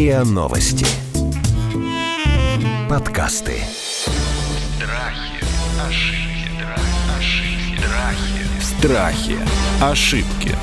РИА Новости. Подкасты. Страхи, ошибки, ошибки, Страхи. страхи. Ошибки.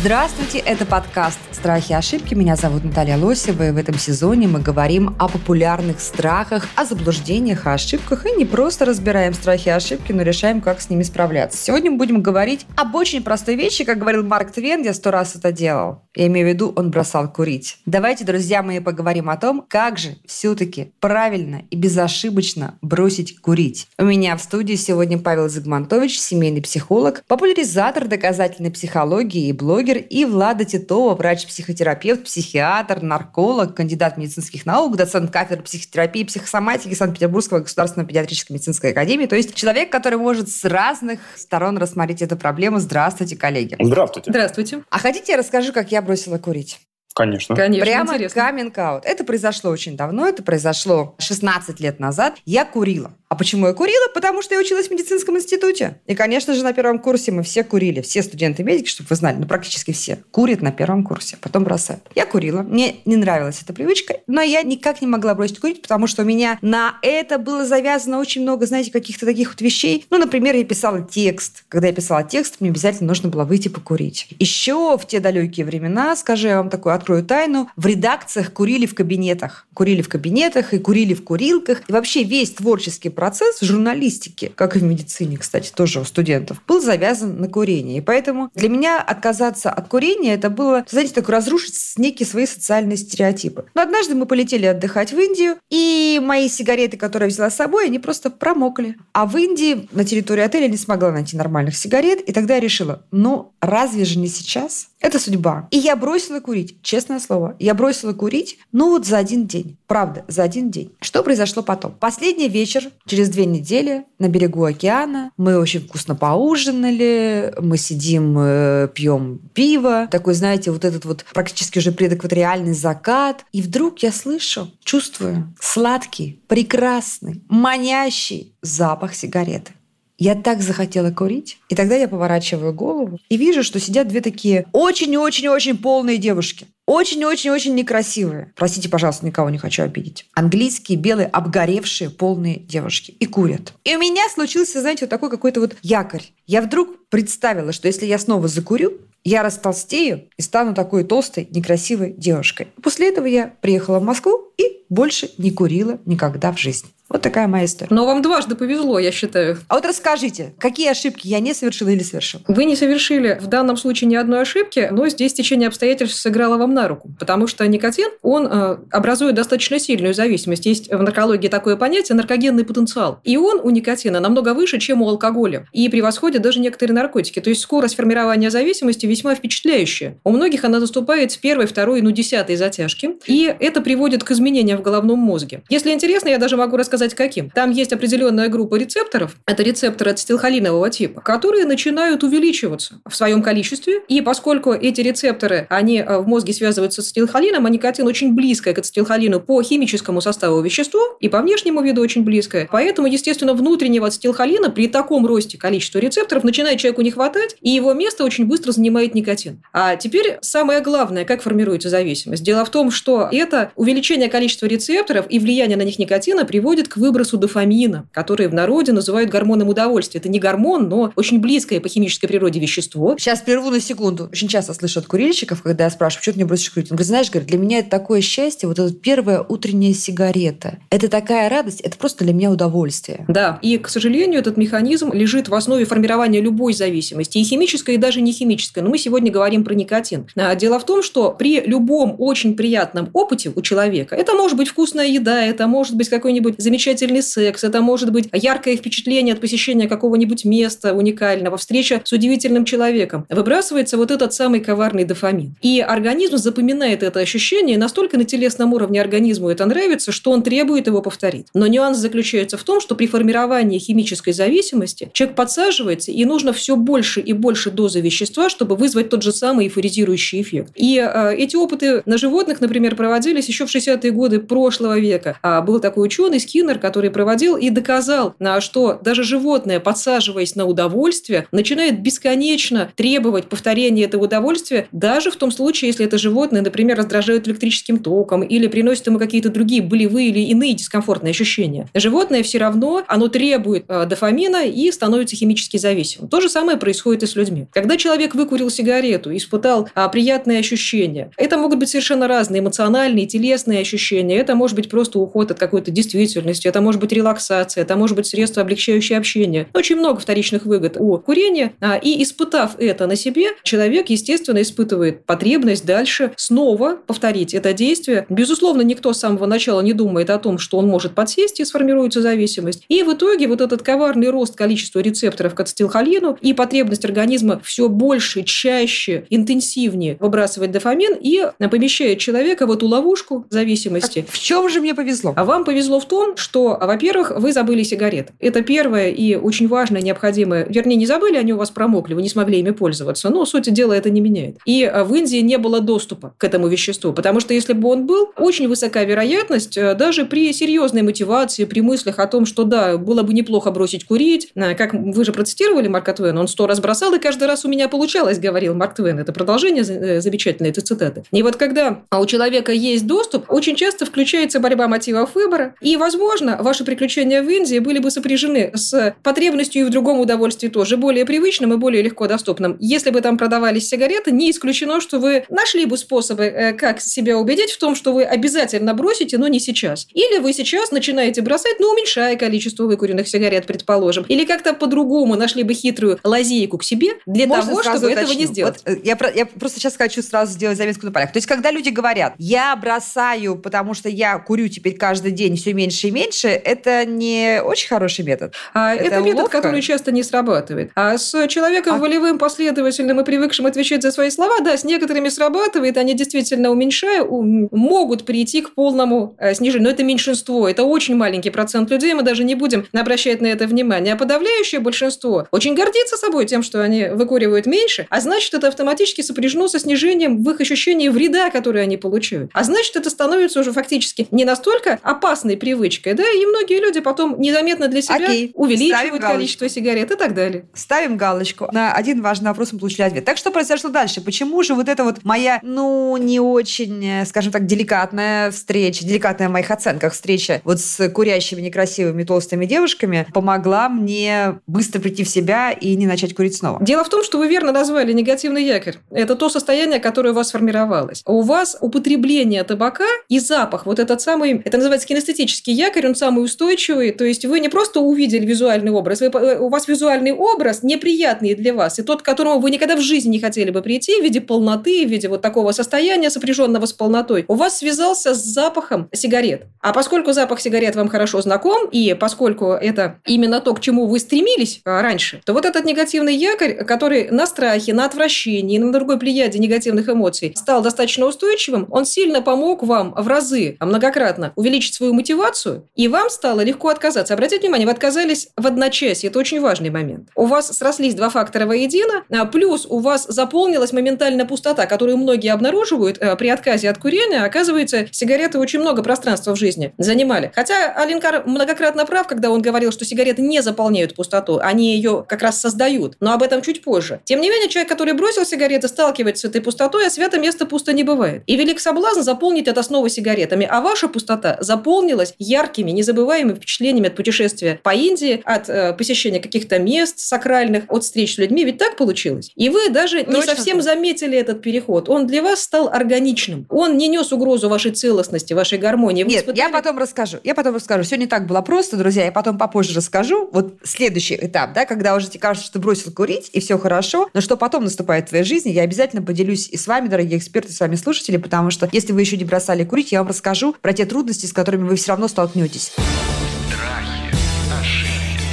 Здравствуйте, это подкаст «Страхи и ошибки». Меня зовут Наталья Лосева, и в этом сезоне мы говорим о популярных страхах, о заблуждениях, о ошибках, и не просто разбираем страхи и ошибки, но решаем, как с ними справляться. Сегодня мы будем говорить об очень простой вещи, как говорил Марк Твен, я сто раз это делал. Я имею в виду, он бросал курить. Давайте, друзья мои, поговорим о том, как же все-таки правильно и безошибочно бросить курить. У меня в студии сегодня Павел Загмантович, семейный психолог, популяризатор доказательной психологии и блогер, и Влада Титова, врач-психотерапевт, психиатр, нарколог, кандидат медицинских наук, доцент кафедры психотерапии и психосоматики Санкт-Петербургского государственного педиатрической медицинской академии. То есть человек, который может с разных сторон рассмотреть эту проблему. Здравствуйте, коллеги. Здравствуйте. Здравствуйте. А хотите, я расскажу, как я бросила курить? Конечно. Конечно, Прямо интересно. каминг-аут. Это произошло очень давно, это произошло 16 лет назад. Я курила. А почему я курила? Потому что я училась в медицинском институте. И, конечно же, на первом курсе мы все курили. Все студенты-медики, чтобы вы знали, ну, практически все, курят на первом курсе, потом бросают. Я курила. Мне не нравилась эта привычка, но я никак не могла бросить курить, потому что у меня на это было завязано очень много, знаете, каких-то таких вот вещей. Ну, например, я писала текст. Когда я писала текст, мне обязательно нужно было выйти покурить. Еще в те далекие времена, скажу я вам такую открою тайну, в редакциях курили в кабинетах. Курили в кабинетах и курили в курилках. И вообще весь творческий процесс в журналистике, как и в медицине, кстати, тоже у студентов, был завязан на курение. И поэтому для меня отказаться от курения это было, знаете, так разрушить некие свои социальные стереотипы. Но однажды мы полетели отдыхать в Индию, и мои сигареты, которые я взяла с собой, они просто промокли. А в Индии на территории отеля не смогла найти нормальных сигарет, и тогда я решила, ну разве же не сейчас? Это судьба. И я бросила курить, честное слово. Я бросила курить, ну вот за один день. Правда, за один день. Что произошло потом? Последний вечер, через две недели, на берегу океана. Мы очень вкусно поужинали, мы сидим, э, пьем пиво. Такой, знаете, вот этот вот практически уже предэкваториальный закат. И вдруг я слышу, чувствую сладкий, прекрасный, манящий запах сигареты. Я так захотела курить. И тогда я поворачиваю голову и вижу, что сидят две такие очень-очень-очень полные девушки. Очень-очень-очень некрасивые. Простите, пожалуйста, никого не хочу обидеть. Английские, белые, обгоревшие, полные девушки. И курят. И у меня случился, знаете, вот такой какой-то вот якорь. Я вдруг представила, что если я снова закурю, я растолстею и стану такой толстой, некрасивой девушкой. После этого я приехала в Москву и больше не курила никогда в жизни. Вот такая моя история. Но вам дважды повезло, я считаю. А вот расскажите, какие ошибки я не совершила или совершила? Вы не совершили в данном случае ни одной ошибки, но здесь течение обстоятельств сыграло вам на руку. Потому что никотин, он э, образует достаточно сильную зависимость. Есть в наркологии такое понятие наркогенный потенциал. И он у никотина намного выше, чем у алкоголя. И превосходит даже некоторые наркотики. То есть скорость формирования зависимости весьма впечатляющая. У многих она наступает с первой, второй, ну, десятой затяжки. И это приводит к изменениям в головном мозге. Если интересно, я даже могу рассказать, каким. Там есть определенная группа рецепторов, это рецепторы ацетилхолинового типа, которые начинают увеличиваться в своем количестве. И поскольку эти рецепторы, они э, в мозге связываются с ацетилхолином, а никотин очень близкое к ацетилхолину по химическому составу вещество и по внешнему виду очень близкое. Поэтому, естественно, внутреннего ацетилхолина при таком росте количества рецепторов начинает человеку не хватать, и его место очень быстро занимает никотин. А теперь самое главное, как формируется зависимость. Дело в том, что это увеличение количества рецепторов и влияние на них никотина приводит к выбросу дофамина, который в народе называют гормоном удовольствия. Это не гормон, но очень близкое по химической природе вещество. Сейчас прерву на секунду. Очень часто слышу от курильщиков, когда я спрашиваю, что ты не бросишь курить? Он говорит, знаешь, говорит, для меня это такое счастье, вот эта первая утренняя сигарета. Это такая радость, это просто для меня удовольствие. Да, и, к сожалению, этот механизм лежит в основе формирования любой зависимости, и химической, и даже не химической. Но мы сегодня говорим про никотин. А Дело в том, что при любом очень приятном опыте у человека, это может быть вкусная еда, это может быть какой-нибудь замечательный секс, это может быть яркое впечатление от посещения какого-нибудь места уникального, встреча с удивительным человеком, выбрасывается вот этот самый коварный дофамин. И организм запоминает это ощущение, и настолько на телесном уровне организму это нравится, что он требует его повторить. Но нюанс заключается в том, что при формировании химической зависимости человек подсаживается, и нужно все больше и больше дозы вещества, чтобы вызвать тот же самый эйфоризирующий эффект. И э, эти опыты на животных, например, проводились еще в 60-е годы прошлого века. А был такой ученый Скин Скиннер, который проводил и доказал, что даже животное, подсаживаясь на удовольствие, начинает бесконечно требовать повторения этого удовольствия, даже в том случае, если это животное, например, раздражает электрическим током или приносит ему какие-то другие болевые или иные дискомфортные ощущения. Животное все равно, оно требует э, дофамина и становится химически зависимым. То же самое происходит и с людьми. Когда человек выкурил сигарету, испытал а, приятные ощущения, это могут быть совершенно разные эмоциональные, телесные ощущения. Это может быть просто уход от какой-то действительности, это может быть релаксация, это может быть средство, облегчающее общение. Очень много вторичных выгод у курения. А, и испытав это на себе, человек, естественно, испытывает потребность дальше снова повторить это действие. Безусловно, никто с самого начала не думает о том, что он может подсесть и сформируется зависимость. И в итоге вот этот коварный рост количества рецепторов к ацетилхолину и потребность организма все больше, чаще, интенсивнее выбрасывать дофамин и помещает человека в эту ловушку зависимости. в чем же мне повезло? А вам повезло в том, что, во-первых, вы забыли сигарет. Это первое и очень важное, необходимое. Вернее, не забыли, они у вас промокли, вы не смогли ими пользоваться. Но, сути дела, это не меняет. И а, в Индии не было доступа к этому веществу, потому что если бы он был, очень высока вероятность, э, даже при серьезной мотивации, при мыслях о том, что да, было бы неплохо бросить курить, как вы же процитировали Марка Твена, он сто раз бросал, и каждый раз у меня получалось, говорил Марк Твен. Это продолжение э, замечательной этой цитаты. И вот когда у человека есть доступ, очень часто включается борьба мотивов выбора, и, возможно, ваши приключения в Индии были бы сопряжены с потребностью и в другом удовольствии тоже, более привычным и более легко доступным. Если бы там продавались сигареты, не исключено, что вы нашли бы способы, э, как себя убедить в том, что вы обязательно бросите, но не сейчас. Или вы сейчас начинаете бросать, но уменьшая количество выкуренных сигарет, предположим. Или как-то по-другому нашли бы хитрую лазейку к себе для Можно того, чтобы уточню? этого не сделать. Вот, э, я, я просто сейчас хочу сразу сделать заметку на полях. То есть, когда люди говорят, я бросаю, потому что я курю теперь каждый день все меньше и меньше, это не очень хороший метод. А это, Это метод, ловко? который часто не срабатывает. А с человеком А- волевым, последовательным и привыкшим отвечать за свои слова, да, с некоторыми срабатывает, они действительно уменьшая, ум- могут прийти к полному э, снижению. Но это меньшинство, это очень маленький процент людей, мы даже не будем обращать на это внимание. А подавляющее большинство очень гордится собой тем, что они выкуривают меньше, а значит, это автоматически сопряжено со снижением в их ощущении вреда, который они получают. А значит, это становится уже фактически не настолько опасной привычкой, да, и многие люди потом незаметно для себя Окей, увеличивают количество сигарет и так далее. Ставим галочку. На один важный вопрос мы получили ответ. Так что произошло дальше? Почему же вот эта вот моя, ну, не очень, э, скажем так, деликатная встреча, деликатная в моих оценках встреча вот с курящими некрасивыми толстыми девушками помогла мне быстро прийти в себя и не начать курить снова? Дело в том, что вы верно назвали негативный якорь. Это то состояние, которое у вас сформировалось. У вас употребление табака и запах, вот этот самый, это называется кинестетический якорь, он самый устойчивый. То есть вы не просто увидели визуальный образ, вы, э, у вас визуальный образ неприятный для вас, и тот, к которому вы никогда в жизни не хотели бы прийти в виде полноты, в виде вот такого состояния, сопряженного с полнотой, у вас связался с запахом сигарет. А поскольку запах сигарет вам хорошо знаком, и поскольку это именно то, к чему вы стремились а, раньше, то вот этот негативный якорь, который на страхе, на отвращении, на другой плеяде негативных эмоций стал достаточно устойчивым, он сильно помог вам в разы, многократно увеличить свою мотивацию, и вам стало легко отказаться. Обратите внимание, вы отказались в одночасье, это очень важный момент. У вас срослись два фактора воедино, а, плюс у вас заполнилась моментальная пустота, которую многие обнаруживают э, при отказе от курения. Оказывается, сигареты очень много пространства в жизни занимали. Хотя Алинкар многократно прав, когда он говорил, что сигареты не заполняют пустоту, они ее как раз создают. Но об этом чуть позже. Тем не менее, человек, который бросил сигареты, сталкивается с этой пустотой, а свято место пусто не бывает. И велик соблазн заполнить это снова сигаретами. А ваша пустота заполнилась яркими, незабываемыми впечатлениями от путешествия по Индии, от э, посещения каких-то мест сакральных, от встреч с людьми. Ведь так получилось. И вы даже не Точно совсем так. заметили этот переход. Он для вас стал органичным. Он не нес угрозу вашей целостности, вашей гармонии. Вы Нет, испытали- я потом расскажу. Я потом расскажу. Все не так было просто, друзья. Я потом попозже расскажу. Вот следующий этап, да, когда уже тебе кажется, что ты бросил курить, и все хорошо. Но что потом наступает в твоей жизни, я обязательно поделюсь и с вами, дорогие эксперты, с вами слушатели, потому что если вы еще не бросали курить, я вам расскажу про те трудности, с которыми вы все равно столкнетесь. Страхи, ошибки,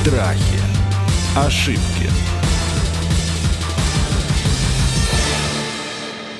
Страхи. Ошибки.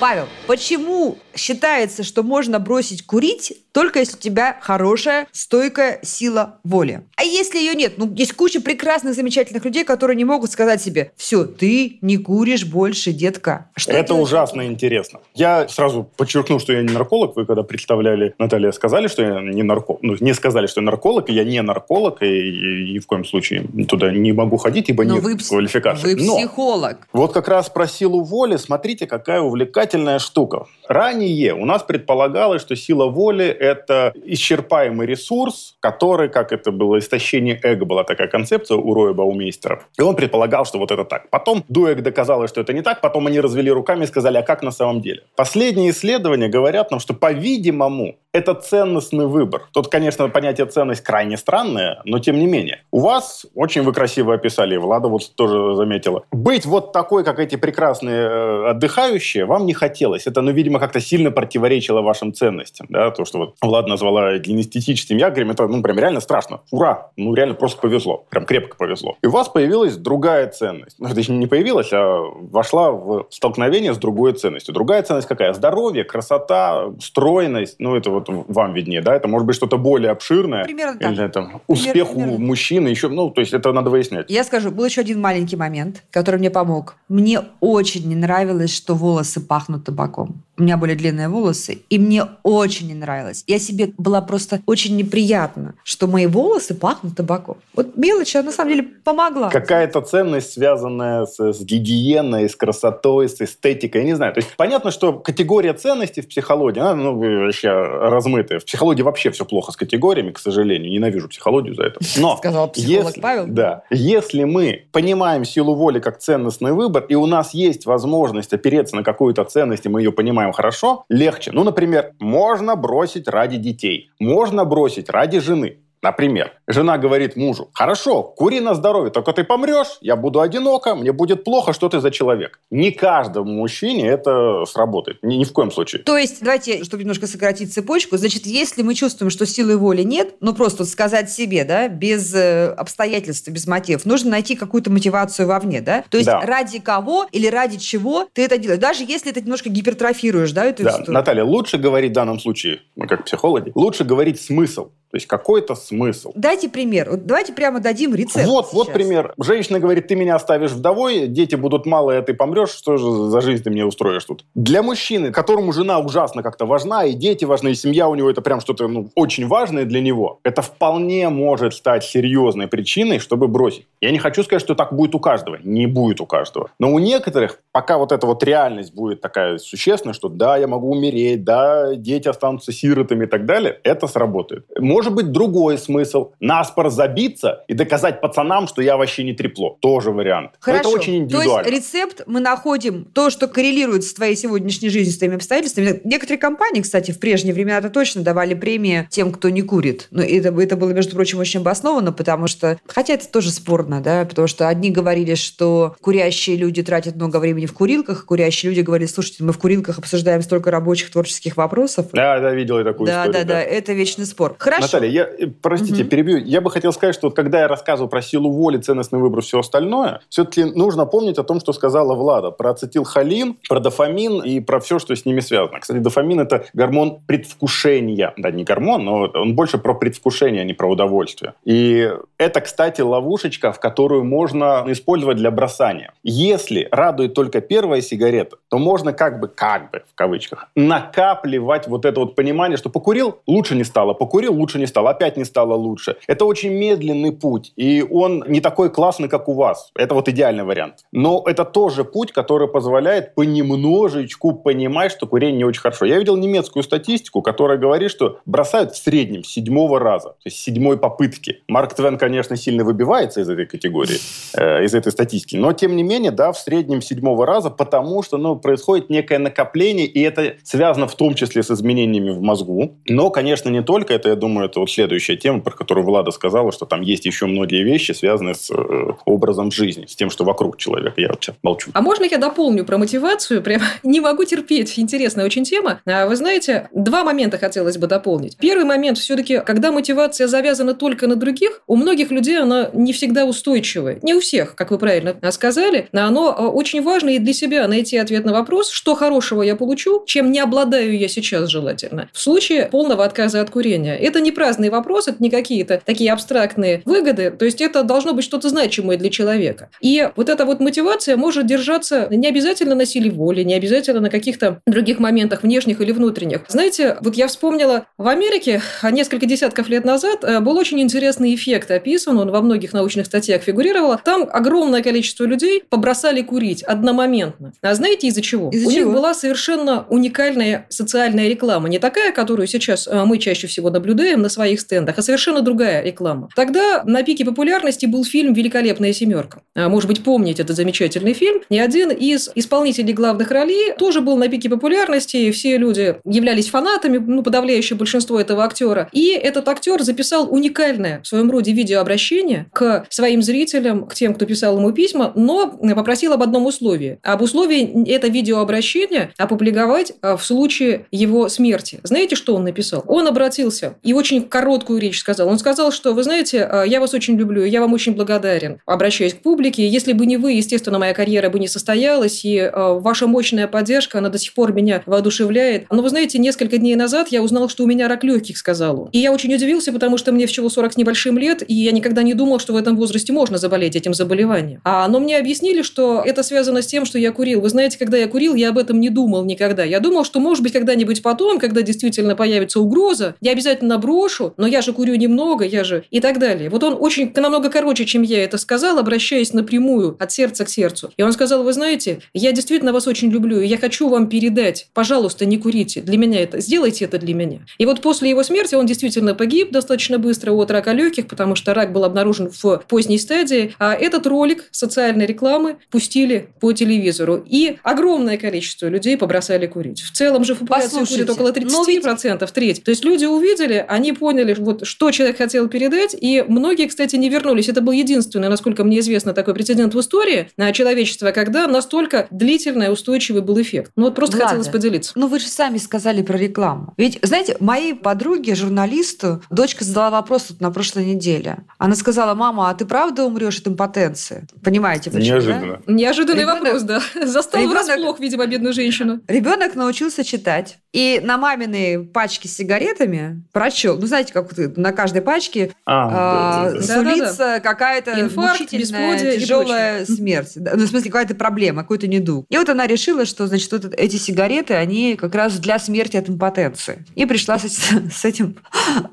Павел, почему считается, что можно бросить курить только если у тебя хорошая, стойкая сила воли? А если ее нет? Ну, есть куча прекрасных, замечательных людей, которые не могут сказать себе, все, ты не куришь больше, детка. Что это ужасно интересно. Я сразу подчеркну, что я не нарколог. Вы когда представляли Наталья, сказали, что я не нарколог. Ну, не сказали, что я нарколог, и я не нарколог, и, и, и в коем случае туда не могу ходить, ибо Но нет вы, квалификации. Вы психолог. Но вот как раз про силу воли, смотрите, какая увлекательная штука. Ранее у нас предполагалось, что сила воли – это исчерпаемый ресурс, который, как это было, истощение эго, была такая концепция у Роя Баумейстера. И он предполагал, что вот это так. Потом Дуэк доказал, что это не так, потом они развели руками и сказали, а как на самом деле? Последние исследования говорят нам, что, по-видимому, это ценностный выбор. Тут, конечно, понятие ценность крайне странное, но тем не менее. У вас, очень вы красиво описали, Влада вот тоже заметила, быть вот такой, как эти прекрасные э, отдыхающие, вам не хотелось. Это, ну, видимо, как-то сильно противоречило вашим ценностям. Да? То, что вот Влада назвала генетическим якорем, это, ну, прям реально страшно. Ура! Ну, реально просто повезло. Прям крепко повезло. И у вас появилась другая ценность. Ну, точнее, не появилась, а вошла в столкновение с другой ценностью. Другая ценность какая? Здоровье, красота, стройность. Ну, это вот вам виднее, да? Это может быть что-то более обширное. Примерно так. Или там успех примерно. у мужчины еще, ну, то есть это надо выяснять. Я скажу, был еще один маленький момент, который мне помог. Мне очень не нравилось, что волосы пахнут табаком. У меня были длинные волосы, и мне очень не нравилось. Я себе была просто очень неприятно, что мои волосы пахнут табаком. Вот мелочь, она на самом деле помогла. Какая-то ценность, связанная с, с гигиеной, с красотой, с эстетикой, я не знаю. То есть понятно, что категория ценностей в психологии, она ну, вообще размытая. В психологии вообще все плохо с категориями, к сожалению. Ненавижу психологию за это. Но Сказал психолог если, Павел. Да. Если мы понимаем силу воли как ценностный выбор, и у нас есть возможность опереться на какую-то ценность, и мы ее понимаем хорошо, легче. Ну, например, можно бросить ради детей, можно бросить ради жены. Например, жена говорит мужу, хорошо, кури на здоровье, только ты помрешь, я буду одинока, мне будет плохо, что ты за человек. Не каждому мужчине это сработает, ни, ни в коем случае. То есть, давайте, чтобы немножко сократить цепочку, значит, если мы чувствуем, что силы воли нет, ну просто сказать себе, да, без э, обстоятельств, без мотивов, нужно найти какую-то мотивацию вовне, да? То есть Да. ради кого или ради чего ты это делаешь, даже если ты немножко гипертрофируешь, да, эту Да, историю. Наталья, лучше говорить в данном случае, мы как психологи, лучше говорить смысл. То есть какой-то смысл. Дайте пример. Вот давайте прямо дадим рецепт. Вот, вот сейчас. пример. Женщина говорит, ты меня оставишь вдовой, дети будут малые, а ты помрешь, что же за жизнь ты мне устроишь тут? Для мужчины, которому жена ужасно как-то важна, и дети важны, и семья у него это прям что-то ну, очень важное для него, это вполне может стать серьезной причиной, чтобы бросить. Я не хочу сказать, что так будет у каждого. Не будет у каждого. Но у некоторых, пока вот эта вот реальность будет такая существенная, что да, я могу умереть, да, дети останутся сиротами и так далее, это сработает. Может быть другой смысл. Наспор забиться и доказать пацанам, что я вообще не трепло. Тоже вариант. Но Хорошо. это очень То индивидуально. есть рецепт мы находим то, что коррелирует с твоей сегодняшней жизнью, с твоими обстоятельствами. Некоторые компании, кстати, в прежние времена это точно давали премии тем, кто не курит. Но это, это было, между прочим, очень обосновано, потому что... Хотя это тоже спорно, да, потому что одни говорили, что курящие люди тратят много времени в курилках, курящие люди говорили, слушайте, мы в курилках обсуждаем столько рабочих творческих вопросов. Да, да, видел я такую да, историю. да, да, это вечный спор. Хорошо. Наталья, я, э, простите, Мгм. перебью. Я бы хотел сказать, что когда я рассказывал про силу воли, ценностный выбор, все остальное, все-таки нужно помнить о том, что сказала Влада про ацетилхолин, про дофамин и про все, что с ними связано. Кстати, дофамин – это гормон предвкушения. Да, не гормон, но он больше про предвкушение, а не про удовольствие. И это, кстати, ловушечка, в которую можно использовать для бросания. Если радует только первая сигарета, то можно как бы, как бы, в кавычках, накапливать вот это вот понимание, что покурил, лучше не стало, покурил, лучше не стало, опять не стало лучше. Это очень медленный путь, и он не такой классный, как у вас. Это вот идеальный вариант. Но это тоже путь, который позволяет понемножечку понимать, что курение не очень хорошо. Я видел немецкую статистику, которая говорит, что бросают в среднем седьмого раза, то есть седьмой попытки. Марк Твен, конечно, сильно выбивается из этой категории, э, из этой статистики, но тем не менее, да, в среднем седьмого раза, потому что, ну, происходит некое накопление, и это связано в том числе с изменениями в мозгу. Но, конечно, не только это, я думаю, это вот следующая тема, про которую Влада сказала, что там есть еще многие вещи, связанные с э, образом жизни, с тем, что вокруг человека. Я сейчас молчу. А можно я дополню про мотивацию? Прям не могу терпеть. Интересная очень тема. А Вы знаете, два момента хотелось бы дополнить. Первый момент все-таки, когда мотивация завязана только на других, у многих людей она не всегда устойчивое. Не у всех, как вы правильно сказали, но оно э, очень важно и для себя найти ответ на вопрос, что хорошего я получу, чем не обладаю я сейчас желательно. В случае полного отказа от курения. Это не праздный вопрос, это не какие-то такие абстрактные выгоды, то есть это должно быть что-то значимое для человека. И вот эта вот мотивация может держаться не обязательно на силе воли, не обязательно на каких-то других моментах, внешних или внутренних. Знаете, вот я вспомнила, в Америке несколько десятков лет назад э, был очень интересный эффект описан, он во многих научных статьях фигурировал. Там огромное количество людей побросали курить одномоментно. А знаете из-за чего? Из-за У чего? них была совершенно уникальная социальная реклама. Не такая, которую сейчас э, мы чаще всего наблюдаем на своих стендах, а совершенно другая реклама. Тогда на пике популярности был фильм «Великолепная семерка». А, Может быть, помните этот замечательный фильм. И один из исполнителей главных ролей тоже был на пике популярности, и все люди являлись фанатами, ну, подавляющее большинство этого актера. И этот актер записал уникальное в своем роде видеообращение к своим зрителям, к тем, кто писал ему письма, но попросил об одном условии. Об условии это видеообращение опубликовать а, в случае его смерти. Знаете, что он написал? Он обратился и очень короткую речь сказал. Он сказал, что, вы знаете, а, я вас очень люблю, я вам очень благодарен, обращаясь к публике. Если бы не вы, естественно, моя карьера бы не состоялась, и а, ваша мощная поддержка, она до сих пор меня воодушевляет. Но вы знаете, несколько дней назад я узнал, что у меня рак легких, сказал он. И я очень удивился, потому что мне всего 40 с небольшим лет, и я никогда не думал, что в этом возрасте можно заболеть этим заболеванием. А, но мне объяснили, что это связано с тем, что я курил. Вы знаете, когда я курил, я об этом не думал никогда. Я думал, что, может быть, когда-нибудь потом, когда действительно появится угроза, я обязательно брошу, но я же курю немного, я же... И так далее. Вот он очень намного короче, чем я это сказал, обращаясь напрямую от сердца к сердцу. И он сказал, вы знаете, я действительно вас очень люблю, и я хочу вам передать, пожалуйста, не курите. Для меня это, сделайте это для меня. И вот после его смерти он действительно погиб достаточно быстро от рака легких, потому что рак был обнаружен в поздней стадии. А этот ролик социальной рекламы пустили по телевизору. И огромное количество людей побросали курить. В целом же в популяции курит около 30%, но ведь- треть. То есть люди увидели, они поняли, вот, что человек хотел передать, и многие, кстати, не вернулись. Это был единственный, насколько мне известно, такой прецедент в истории на человечества, когда настолько длительный и устойчивый был эффект. Ну вот просто Влада, хотелось поделиться. Ну, вы же сами сказали про рекламу. Ведь, знаете, моей подруге, журналисту, дочка задала вопрос тут на прошлой неделе. Она сказала, мама, а ты правда умрешь от импотенции? Понимаете, почему, да? Неожиданно. Неожиданный Ребенок- вопрос, да. Застал Ребенок- врасплох, видимо, бедную женщину. Ребенок научился читать. И на маминой пачке с сигаретами прочел. Ну, знаете, как на каждой пачке А, а, да, да, да. сулится какая-то Инфаркт, мучительная, тяжелая смерть. Да, Ну, в смысле, какая-то проблема, какой-то недуг. И вот она решила, что, значит, вот эти сигареты, они как раз для смерти от импотенции. И пришла с, с этим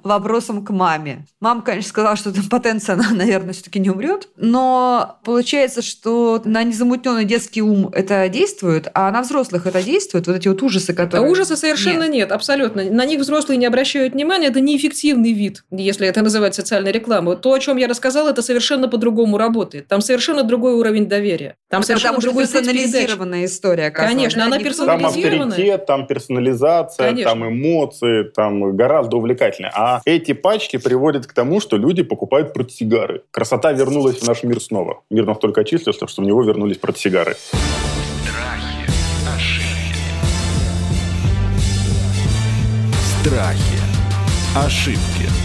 вопросом к маме. Мама, конечно, сказала, что от импотенции она, наверное, все-таки не умрет. Но получается, что на незамутненный детский ум это действует, а на взрослых это действует. Вот эти вот ужасы, А которые... ужаса совершенно Нет. нет. абсолютно. На них взрослые не обращают внимания, это неэффективный вид, если это называть социальной рекламой. То, о чем я рассказала, это совершенно по-другому работает. Там совершенно другой уровень доверия. Там совершенно Потому другой персонализированная история. Конечно, она Не Там персонализирована. авторитет, там персонализация, Конечно. там эмоции, там гораздо увлекательнее. А эти пачки приводят к тому, что люди покупают протисигары. Красота вернулась в наш мир снова. Мир настолько очистился, что в него вернулись протисигары. Страхи, Страхи. Ошибки.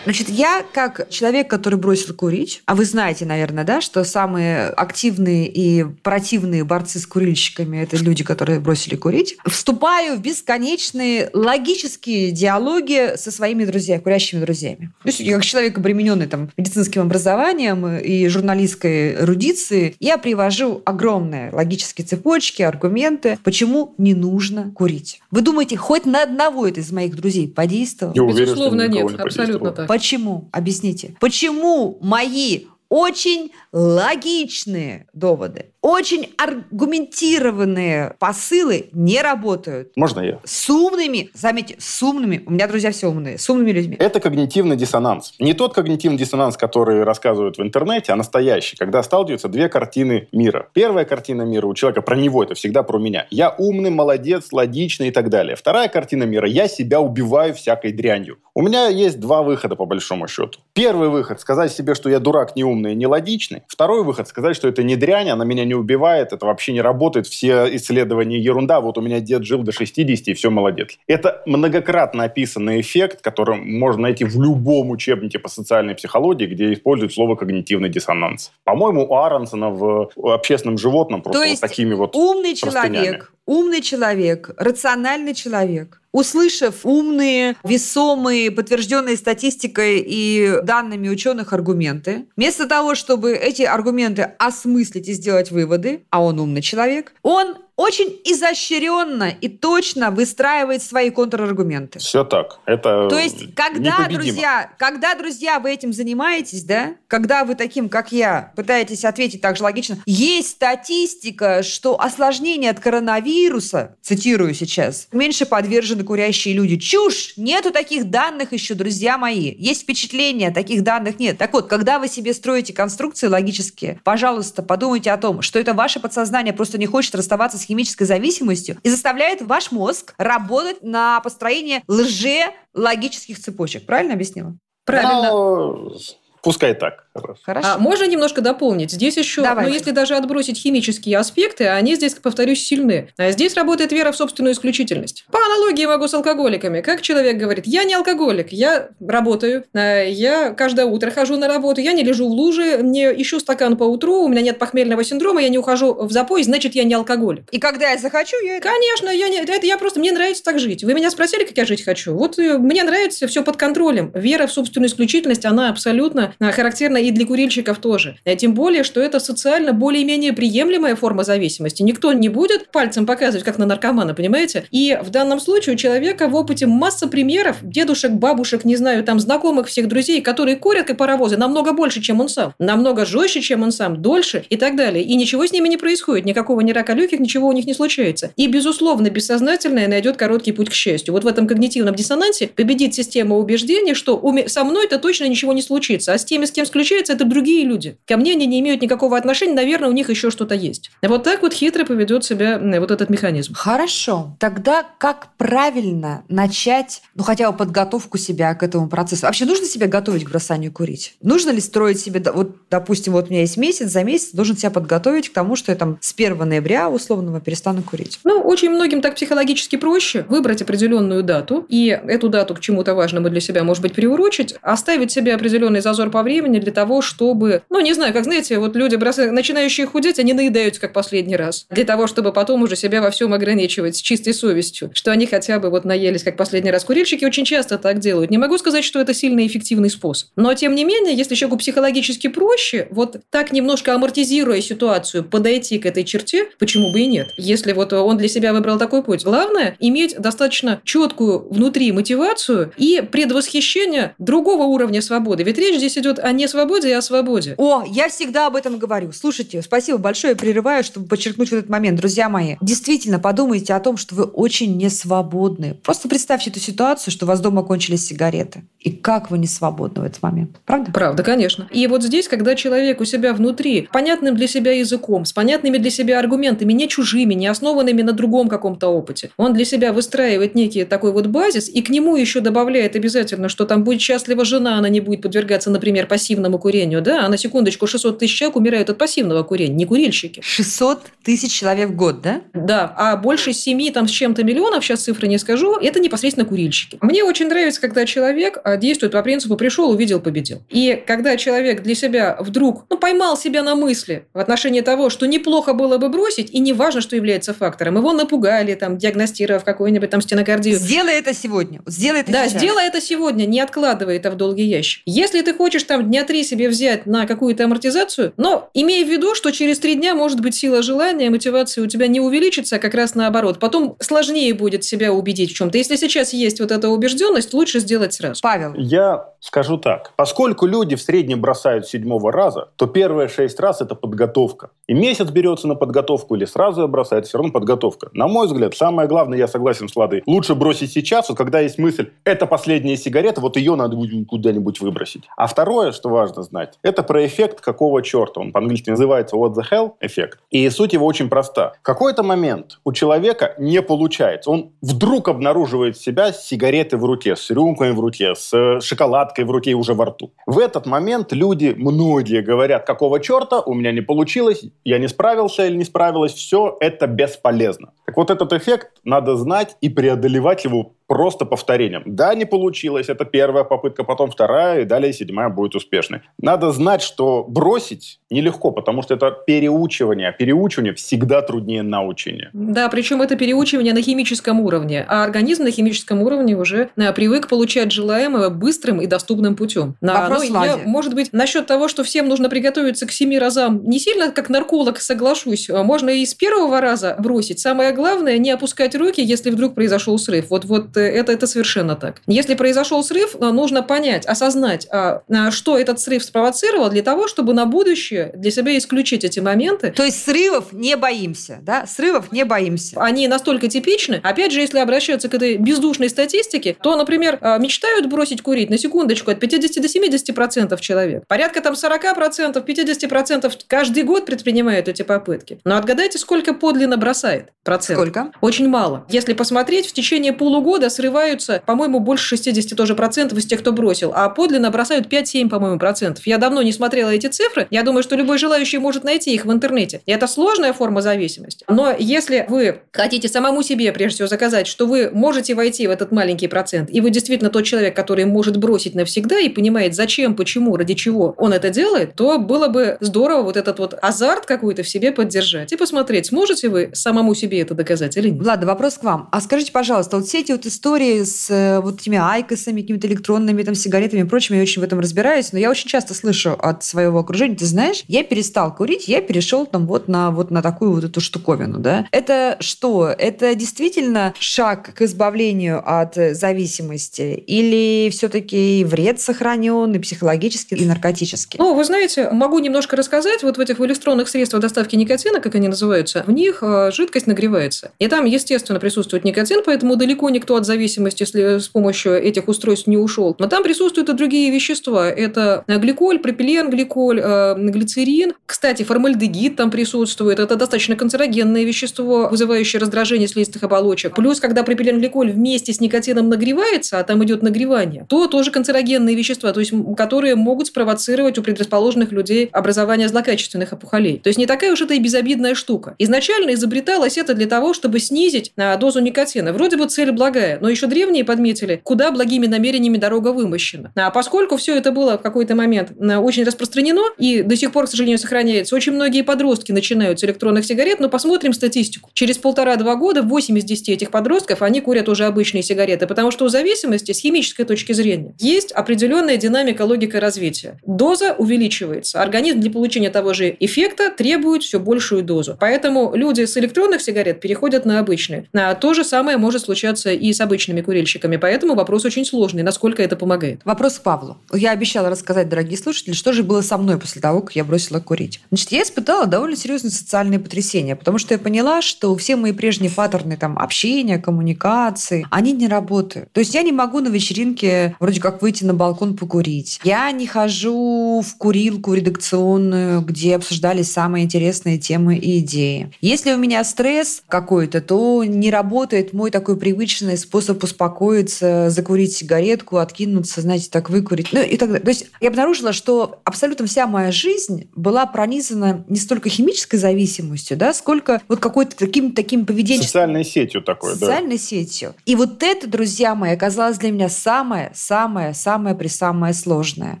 Значит, я как человек, который бросил курить, а вы знаете, наверное, да, что самые активные и противные борцы с курильщиками – это люди, которые бросили курить, вступаю в бесконечные логические диалоги со своими друзьями, курящими друзьями. То есть, я как человек, обремененный там, медицинским образованием и журналистской эрудицией, я привожу огромные логические цепочки, аргументы, почему не нужно курить. Вы думаете, хоть на одного это из моих друзей подействовало? Я уверен, что Безусловно, кого нет. не Абсолютно так. Почему? Объясните. Почему мои очень логичные доводы, очень аргументированные посылы не работают? Можно я? С умными, заметьте, с умными, у меня друзья все умные, с умными людьми. Это когнитивный диссонанс. Не тот когнитивный диссонанс, который рассказывают в интернете, а настоящий, когда сталкиваются две картины мира. Первая картина мира у человека про него, это всегда про меня. Я умный, молодец, логичный и так далее. Вторая картина мира, я себя убиваю всякой дрянью. У меня есть два выхода, по большому счету. Первый выход – сказать себе, что я дурак, неумный и нелогичный. Второй выход – сказать, что это не дрянь, она меня не убивает, это вообще не работает, все исследования ерунда, вот у меня дед жил до 60 и все, молодец. Это многократно описанный эффект, который можно найти в любом учебнике по социальной психологии, где используют слово когнитивный диссонанс. По-моему, у Аронсона в общественном животном просто То есть вот такими вот умный простынями. человек, умный человек, рациональный человек, услышав умные, весомые, подтвержденные статистикой и данными ученых аргументы, вместо того, чтобы эти аргументы осмыслить и сделать выводы, а он умный человек, он очень изощренно и точно выстраивает свои контраргументы. Все так. Это То есть, когда, непобедимо. друзья, когда, друзья, вы этим занимаетесь, да, когда вы таким, как я, пытаетесь ответить так же логично, есть статистика, что осложнения от коронавируса, цитирую сейчас, меньше подвержены курящие люди. Чушь! Нету таких данных еще, друзья мои. Есть впечатление, таких данных нет. Так вот, когда вы себе строите конструкции логические, пожалуйста, подумайте о том, что это ваше подсознание просто не хочет расставаться с химической зависимостью и заставляет ваш мозг работать на построение лже-логических цепочек. Правильно объяснила? Правильно. Ну, Пускай так. Хорошо. Хорошо. А можно немножко дополнить? Здесь еще, Давайте. ну, если даже отбросить химические аспекты, они здесь, повторюсь, сильны. А здесь работает вера в собственную исключительность. По аналогии могу с алкоголиками. Как человек говорит, я не алкоголик, я работаю, э, я каждое утро хожу на работу, я не лежу в луже, не ищу стакан по утру, у меня нет похмельного синдрома, я не ухожу в запой, значит, я не алкоголик. И когда я захочу, я. Конечно, я не, это я просто мне нравится так жить. Вы меня спросили, как я жить хочу. Вот э, мне нравится все под контролем. Вера в собственную исключительность, она абсолютно э, характерна и для курильщиков тоже. Э, Тем более, что это социально более-менее приемлемая форма зависимости. Никто не будет пальцем показывать, как на наркомана, понимаете? И в данном случае у человека в опыте масса примеров, дедушек, бабушек, не знаю, там знакомых всех друзей, которые курят как паровозы намного больше, чем он сам, намного жестче, чем он сам, дольше и так далее. И ничего с ними не происходит, никакого ни рака легких, ничего у них не случается. И, безусловно, бессознательное найдет короткий путь к счастью. Вот в этом когнитивном диссонансе победит система убеждений, что со мной это точно ничего не случится, а с теми, с кем случается, это другие люди. Ко мне они не имеют никакого отношения, наверное, у них еще что-то есть. Вот так вот хитро поведет себя вот этот механизм. Хорошо. Тогда как правильно начать, ну, хотя бы подготовку себя к этому процессу? Вообще нужно себя готовить к бросанию курить? Нужно ли строить себе, вот, допустим, вот у меня есть месяц, за месяц должен себя подготовить к тому, что я там с 1 ноября условного перестану курить? Ну, очень многим так психологически проще выбрать определенную дату, и эту дату к чему-то важному для себя, может быть, приурочить, оставить себе определенный зазор по времени для того, чтобы, ну, не знаю, как, знаете, вот люди, начинающие худеть, они наедаются как последний раз, для того, чтобы потом уже себя во всем ограничивать с чистой совестью, что они хотя бы вот наелись как последний раз. Курильщики очень часто так делают. Не могу сказать, что это сильно эффективный способ. Но, тем не менее, если человеку психологически проще, вот так немножко амортизируя ситуацию, подойти к этой черте, почему бы и нет? Если вот он для себя выбрал такой путь. Главное – иметь достаточно четкую внутри мотивацию и предвосхищение другого уровня свободы. Ведь речь здесь идет о не свободе, а о свободе. О, я всегда об этом говорю. Слушайте, спасибо большое, прерываю, чтобы подчеркнуть этот момент. Друзья мои, действительно подумайте о том, что вы очень не свободны. Просто представьте эту ситуацию, что у вас дома кончились сигареты. И как вы не свободны в этот момент. Правда? Правда, конечно. И вот здесь, когда человек у себя внутри, понятным для себя языком, с понятными для себя аргументами, не чужими, не основанными на другом каком-то опыте, он для себя выстраивает некий такой вот базис, и к нему еще добавляет обязательно, что там будет счастлива жена, она не будет подвергаться, например, пассивному курению, да, а на секундочку 600 тысяч человек умирают от пассивного курения, не курильщики. 600 тысяч человек в год, да? Да, а больше 7 там с чем-то миллионов, сейчас цифры не скажу, это непосредственно курильщики. Мне очень нравится, когда человек а, действует по принципу «пришел, увидел, победил». И когда человек для себя вдруг ну, поймал себя на мысли в отношении того, что неплохо было бы бросить, и неважно, что является фактором, его напугали, там, диагностировав какую-нибудь там стенокардию, Сделай это сегодня. Сделай это да, сейчас. сделай это сегодня, не откладывай это в долгий ящик. Если ты хочешь там дня три себе взять на какую-то амортизацию, но имей в виду, что через три дня может быть сила желания, мотивация у тебя не увеличится, а как раз наоборот. Потом сложнее будет себя убедить в чем-то. Если сейчас есть вот эта убежденность, лучше сделать сразу. Павел, Я скажу так. Поскольку люди в среднем бросают седьмого раза, то первые шесть раз это подготовка. И месяц берется на подготовку или сразу ее бросает, все равно подготовка. На мой взгляд, самое главное, я согласен с Ладой, лучше бросить сейчас, вот когда есть мысль, это последняя сигарета, вот ее надо куда-нибудь выбросить. А второе, что важно знать, это про эффект какого черта. Он по-английски называется what the hell эффект. И суть его очень проста. В какой-то момент у человека не получается. Он вдруг обнаруживает себя с сигаретой в руке, с рюмкой в руке, с с шоколадкой в руке и уже во рту. В этот момент люди, многие говорят, какого черта, у меня не получилось, я не справился или не справилась, все это бесполезно. Так вот этот эффект надо знать и преодолевать его просто повторением. Да, не получилось, это первая попытка, потом вторая, и далее седьмая будет успешной. Надо знать, что бросить нелегко, потому что это переучивание. Переучивание всегда труднее научения. Да, причем это переучивание на химическом уровне, а организм на химическом уровне уже да, привык получать желаемое быстрым и доступным путем. Да, Вопрос ну, я, может быть, насчет того, что всем нужно приготовиться к семи разам, не сильно как нарколог соглашусь. Можно и с первого раза бросить. Самое главное, не опускать руки, если вдруг произошел срыв. Вот, вот это, это совершенно так. Если произошел срыв, э, нужно понять, осознать, а, а, что этот срыв спровоцировал для того, чтобы на будущее для себя исключить эти моменты. То есть срывов не боимся, да? Срывов не боимся. Они настолько типичны. Опять же, если обращаться к этой бездушной статистике, то, например, а, мечтают бросить курить, на секундочку, от 50 до 70 процентов человек. Порядка там 40 процентов, 50 процентов каждый год предпринимают эти попытки. Но отгадайте, сколько подлинно бросает процент? Сколько? Очень мало. Если посмотреть, в течение полугода срываются, по-моему, больше 60 тоже процентов из тех, кто бросил, а подлинно бросают 5-7, по-моему, процентов. Я давно не смотрела эти цифры. Я думаю, что любой желающий может найти их в интернете. И это сложная форма зависимости. Но если вы хотите самому себе, прежде всего, заказать, что вы можете войти в этот маленький процент, и вы действительно тот человек, который может бросить навсегда и понимает, зачем, почему, ради чего он это делает, то было бы здорово вот этот вот азарт какой-то в себе поддержать и посмотреть, сможете вы самому себе это доказать или нет. Влада, вопрос к вам. А скажите, пожалуйста, вот все эти вот истории с э, вот этими айкосами, какими-то электронными там сигаретами и прочим, я очень в этом разбираюсь, но я очень часто слышу от своего окружения, ты знаешь, я перестал курить, я перешел там вот на, вот на такую вот эту штуковину, да. Это что? Это действительно шаг к избавлению от зависимости или все-таки вред сохранен и психологический, и наркотический? Ну, вы знаете, могу немножко рассказать. Вот в этих электронных средствах доставки никотина, как они называются, в них э, жидкость нагревается. И там, естественно, присутствует никотин, поэтому далеко никто от зависимости, если с помощью этих устройств не ушел. Но там присутствуют и другие вещества. Это гликоль, пропилен, гликоль, э, глицерин. Кстати, формальдегид там присутствует. Это достаточно канцерогенное вещество, вызывающее раздражение слизистых оболочек. Плюс, когда пропилен, гликоль вместе с никотином нагревается, а там идет нагревание, то тоже канцерогенные вещества, то есть которые могут спровоцировать у предрасположенных людей образование злокачественных опухолей. То есть не такая уж это и безобидная штука. Изначально изобреталось это для того, чтобы снизить э, дозу никотина. Вроде бы цель благая, но еще древние подметили, куда благими намерениями дорога вымощена. А поскольку все это было в какой-то момент э, очень распространено и до сих пор, к сожалению, сохраняется, очень многие подростки начинают с электронных сигарет, но посмотрим статистику. Через полтора-два года 8 из 10 этих подростков, они курят уже обычные сигареты, потому что у зависимости с химической точки зрения есть определенная динамика логика развития. Доза увеличивается. Организм для получения того же эффекта требует все большую дозу. Поэтому люди с электронных сигарет переходят на обычные. А то же самое может случаться и обычными обычными курильщиками. Поэтому вопрос очень сложный, насколько это помогает. Вопрос к Павлу. Я обещала рассказать, дорогие слушатели, что же было со мной после того, как я бросила курить. Значит, я испытала довольно серьезные социальные потрясения, потому что я поняла, что все мои прежние паттерны там, общения, коммуникации, они не работают. То есть я не могу на вечеринке вроде как выйти на балкон покурить. Я не хожу в курилку редакционную, где обсуждались самые интересные темы и идеи. Если у меня стресс какой-то, то не работает мой такой привычный способ успокоиться, закурить сигаретку, откинуться, знаете, так выкурить. Ну и так далее. То есть я обнаружила, что абсолютно вся моя жизнь была пронизана не столько химической зависимостью, да, сколько вот какой-то таким, таким поведением. Социальной сетью такой, Социальной да. сетью. И вот это, друзья мои, оказалось для меня самое, самое, самое при самое сложное.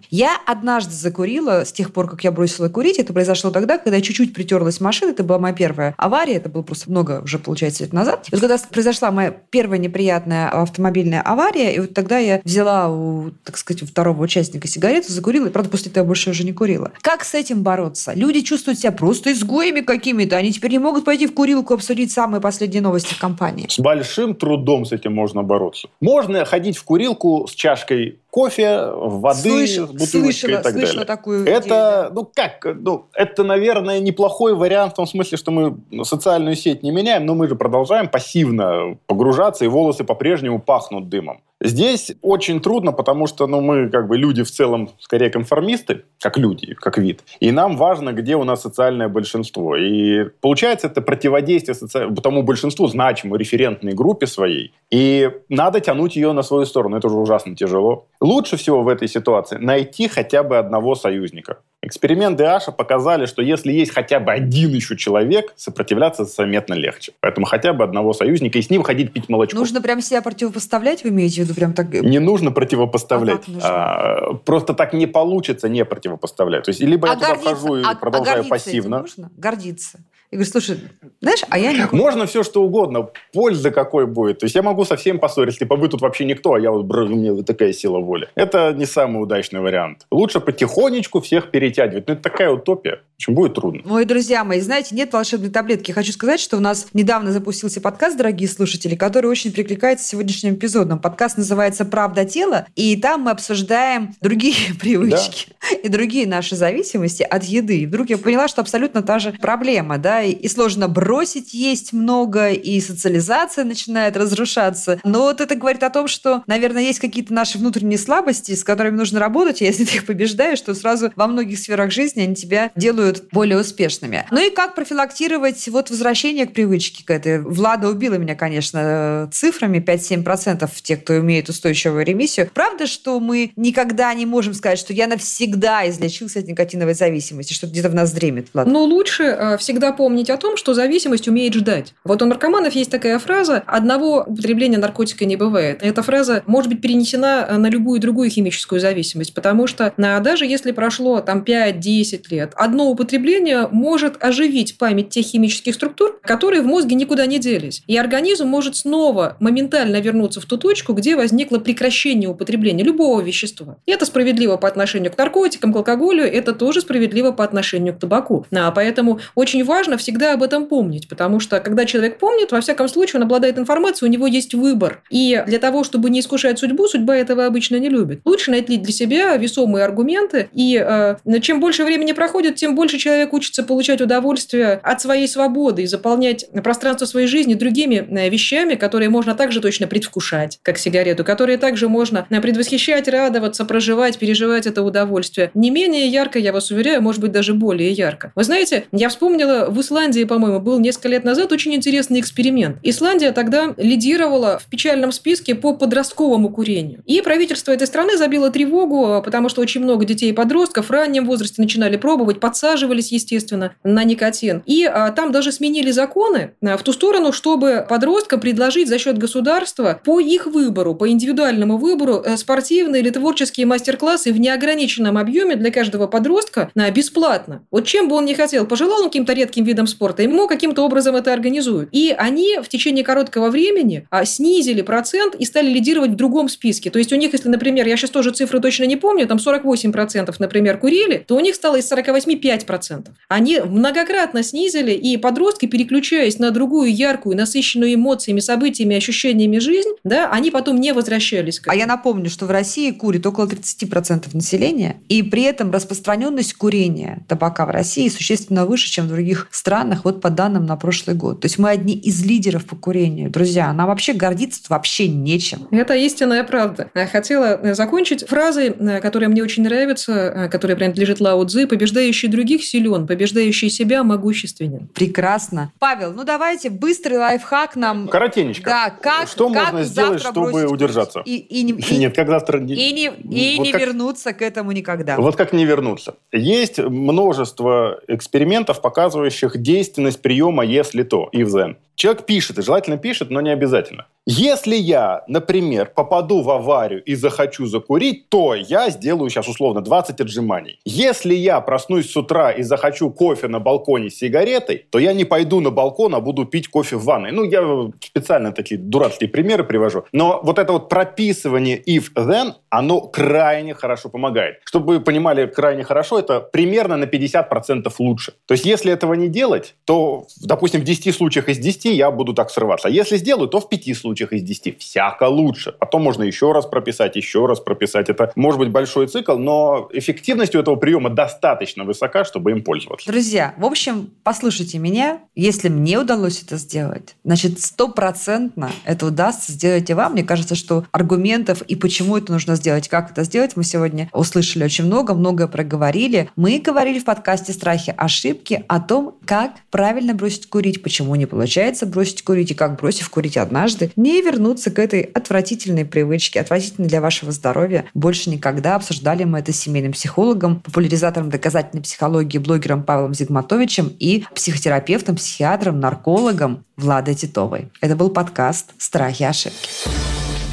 Я однажды закурила с тех пор, как я бросила курить. Это произошло тогда, когда я чуть-чуть притерлась машина. Это была моя первая авария. Это было просто много уже, получается, лет назад. И вот когда произошла моя первая неприятная автомобильная авария, и вот тогда я взяла у, так сказать, у второго участника сигарету, закурила, и, правда, после этого больше уже не курила. Как с этим бороться? Люди чувствуют себя просто изгоями какими-то, они теперь не могут пойти в курилку обсудить самые последние новости компании. С большим трудом с этим можно бороться. Можно ходить в курилку с чашкой кофе, воды, Слыш, с бутылочкой слышала, и так слышала далее. такую это, идею, да. ну как, ну, это, наверное, неплохой вариант в том смысле, что мы социальную сеть не меняем, но мы же продолжаем пассивно погружаться, и волосы по-прежнему пахнут дымом. Здесь очень трудно, потому что ну, мы как бы люди в целом скорее конформисты, как люди, как вид. И нам важно, где у нас социальное большинство. И получается это противодействие соци... тому большинству, значимой референтной группе своей. И надо тянуть ее на свою сторону. Это уже ужасно тяжело. Лучше всего в этой ситуации найти хотя бы одного союзника. Эксперименты Аша показали, что если есть хотя бы один еще человек, сопротивляться заметно легче. Поэтому хотя бы одного союзника и с ним ходить пить молочко. Нужно прям себя противопоставлять, вы имеете в виду прям так? Не нужно противопоставлять. А А, просто так не получится не противопоставлять. То есть либо я А туда гордиться- вхожу и а- а продолжаю этим пассивно. можно? Гордиться. И говорю, слушай, знаешь, а я не... Можно все что угодно. Польза какой будет. То есть я могу совсем поссориться. Типа вы тут вообще никто, а я вот, бр, у меня вот такая сила воли. Это не самый удачный вариант. Лучше потихонечку всех перетягивать. Ну, это такая утопия. Общем, будет трудно. Ой, друзья мои, знаете, нет волшебной таблетки. Хочу сказать, что у нас недавно запустился подкаст, дорогие слушатели, который очень прикликается с сегодняшним эпизодом. Подкаст называется «Правда тела», и там мы обсуждаем другие привычки и другие наши зависимости от еды. И вдруг я поняла, что абсолютно та же проблема, да, и, сложно бросить есть много, и социализация начинает разрушаться. Но вот это говорит о том, что, наверное, есть какие-то наши внутренние слабости, с которыми нужно работать, и если ты их побеждаешь, то сразу во многих сферах жизни они тебя делают более успешными. Ну и как профилактировать вот возвращение к привычке к этой? Влада убила меня, конечно, цифрами 5-7% тех, кто имеет устойчивую ремиссию. Правда, что мы никогда не можем сказать, что я навсегда излечился от никотиновой зависимости, что где-то в нас дремет, Влад? Но лучше э, всегда помнить о том, что зависимость умеет ждать. Вот у наркоманов есть такая фраза «одного употребления наркотика не бывает». Эта фраза может быть перенесена э, на любую другую химическую зависимость, потому что на, даже если прошло там 5-10 лет, одно употребление может оживить память тех химических структур, которые в мозге никуда не делись. И организм может снова моментально вернуться в ту точку, где возникло прекращение употребления любого вещества. И это справедливо по отношению к наркотикам, к алкоголю, это тоже справедливо по отношению к табаку. А, поэтому очень важно всегда об этом помнить, потому что когда человек помнит, во всяком случае, он обладает информацией, у него есть выбор. И для того, чтобы не искушать судьбу, судьба этого обычно не любит. Лучше найти для себя весомые аргументы, и э, чем больше времени проходит, тем больше человек учится получать удовольствие от своей свободы и заполнять пространство своей жизни другими э, вещами, которые можно также точно предвкушать, как сигарету, которые также можно э, предвосхищать, радоваться, проживать, переживать это удовольствие. Не менее ярко, я вас уверяю, может быть, даже более ярко. Вы знаете, я вспомнила, в Исландии, по-моему, был несколько лет назад очень интересный эксперимент. Исландия тогда лидировала в печальном списке по подростковому курению. И правительство этой страны забило тревогу, потому что очень много детей и подростков в раннем возрасте начинали пробовать, подсаживались, естественно, на никотин. И а, там даже сменили законы а, в ту сторону, чтобы подросткам предложить за счет государства по их выбору, по индивидуальному выбору э, спортивные или творческие мастер-классы в неограниченном объеме для каждого подростка а, бесплатно. Вот чем бы он ни хотел, пожелал он каким-то редким видом спорта, ему каким-то образом это организуют. И они в течение короткого времени а, снизили процент и стали лидировать в другом списке. То есть у них, если, например, я сейчас тоже цифры точно не помню, там 48%, например, курили, то у них стало из 48 5%. Они многократно снизили, и подростки, переключаясь на другую яркую, насыщенную эмоциями, событиями, ощущениями жизнь, да, они потом не возвращались к А этому. я напомню, что в России курит около 30% населения, и при этом распространенность курения табака в России существенно выше, чем в других странах, вот по данным на прошлый год. То есть мы одни из лидеров по курению. Друзья, нам вообще гордиться вообще нечем. Это истинная правда. Я Хотела э, закончить фразой, э, которая мне очень нравится, э, которая принадлежит Лао Цзы, «Побеждающий других силен, побеждающий себя могущественен». Прекрасно. Павел, ну давайте быстрый лайфхак нам. Коротенечко. Да, как, Что как можно сделать, чтобы удержаться? И, и не, и- Нет, как завтра... не- и не, и Вот не как- вернуться к этому никогда. Вот как не вернуться. Есть множество экспериментов, показывающих действенность приема «если то» в Zen. Человек пишет, и желательно пишет, но не обязательно. Если я, например, попаду в аварию и захочу закурить, то я сделаю сейчас условно 20 отжиманий. Если я проснусь с утра и захочу кофе на балконе с сигаретой, то я не пойду на балкон, а буду пить кофе в ванной. Ну, я специально такие дурацкие примеры привожу. Но вот это вот прописывание if then, оно крайне хорошо помогает. Чтобы вы понимали, крайне хорошо, это примерно на 50% лучше. То есть, если этого не делать, то, допустим, в 10 случаях из 10 я буду так срываться. А если сделаю, то в 5 случаях случаях из 10 всяко лучше. Потом можно еще раз прописать, еще раз прописать. Это может быть большой цикл, но эффективность у этого приема достаточно высока, чтобы им пользоваться. Друзья, в общем, послушайте меня. Если мне удалось это сделать, значит, стопроцентно это удастся сделать и вам. Мне кажется, что аргументов и почему это нужно сделать, как это сделать, мы сегодня услышали очень много, многое проговорили. Мы говорили в подкасте «Страхи, ошибки» о том, как правильно бросить курить, почему не получается бросить курить и как, бросив курить однажды, не вернуться к этой отвратительной привычке, отвратительной для вашего здоровья. Больше никогда обсуждали мы это с семейным психологом, популяризатором доказательной психологии, блогером Павлом Зигматовичем и психотерапевтом, психиатром, наркологом Владой Титовой. Это был подкаст «Страхи и ошибки».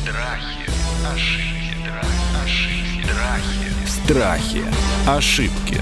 Страхи, ошибки, ошибки, страхи. Страхи. Ошибки.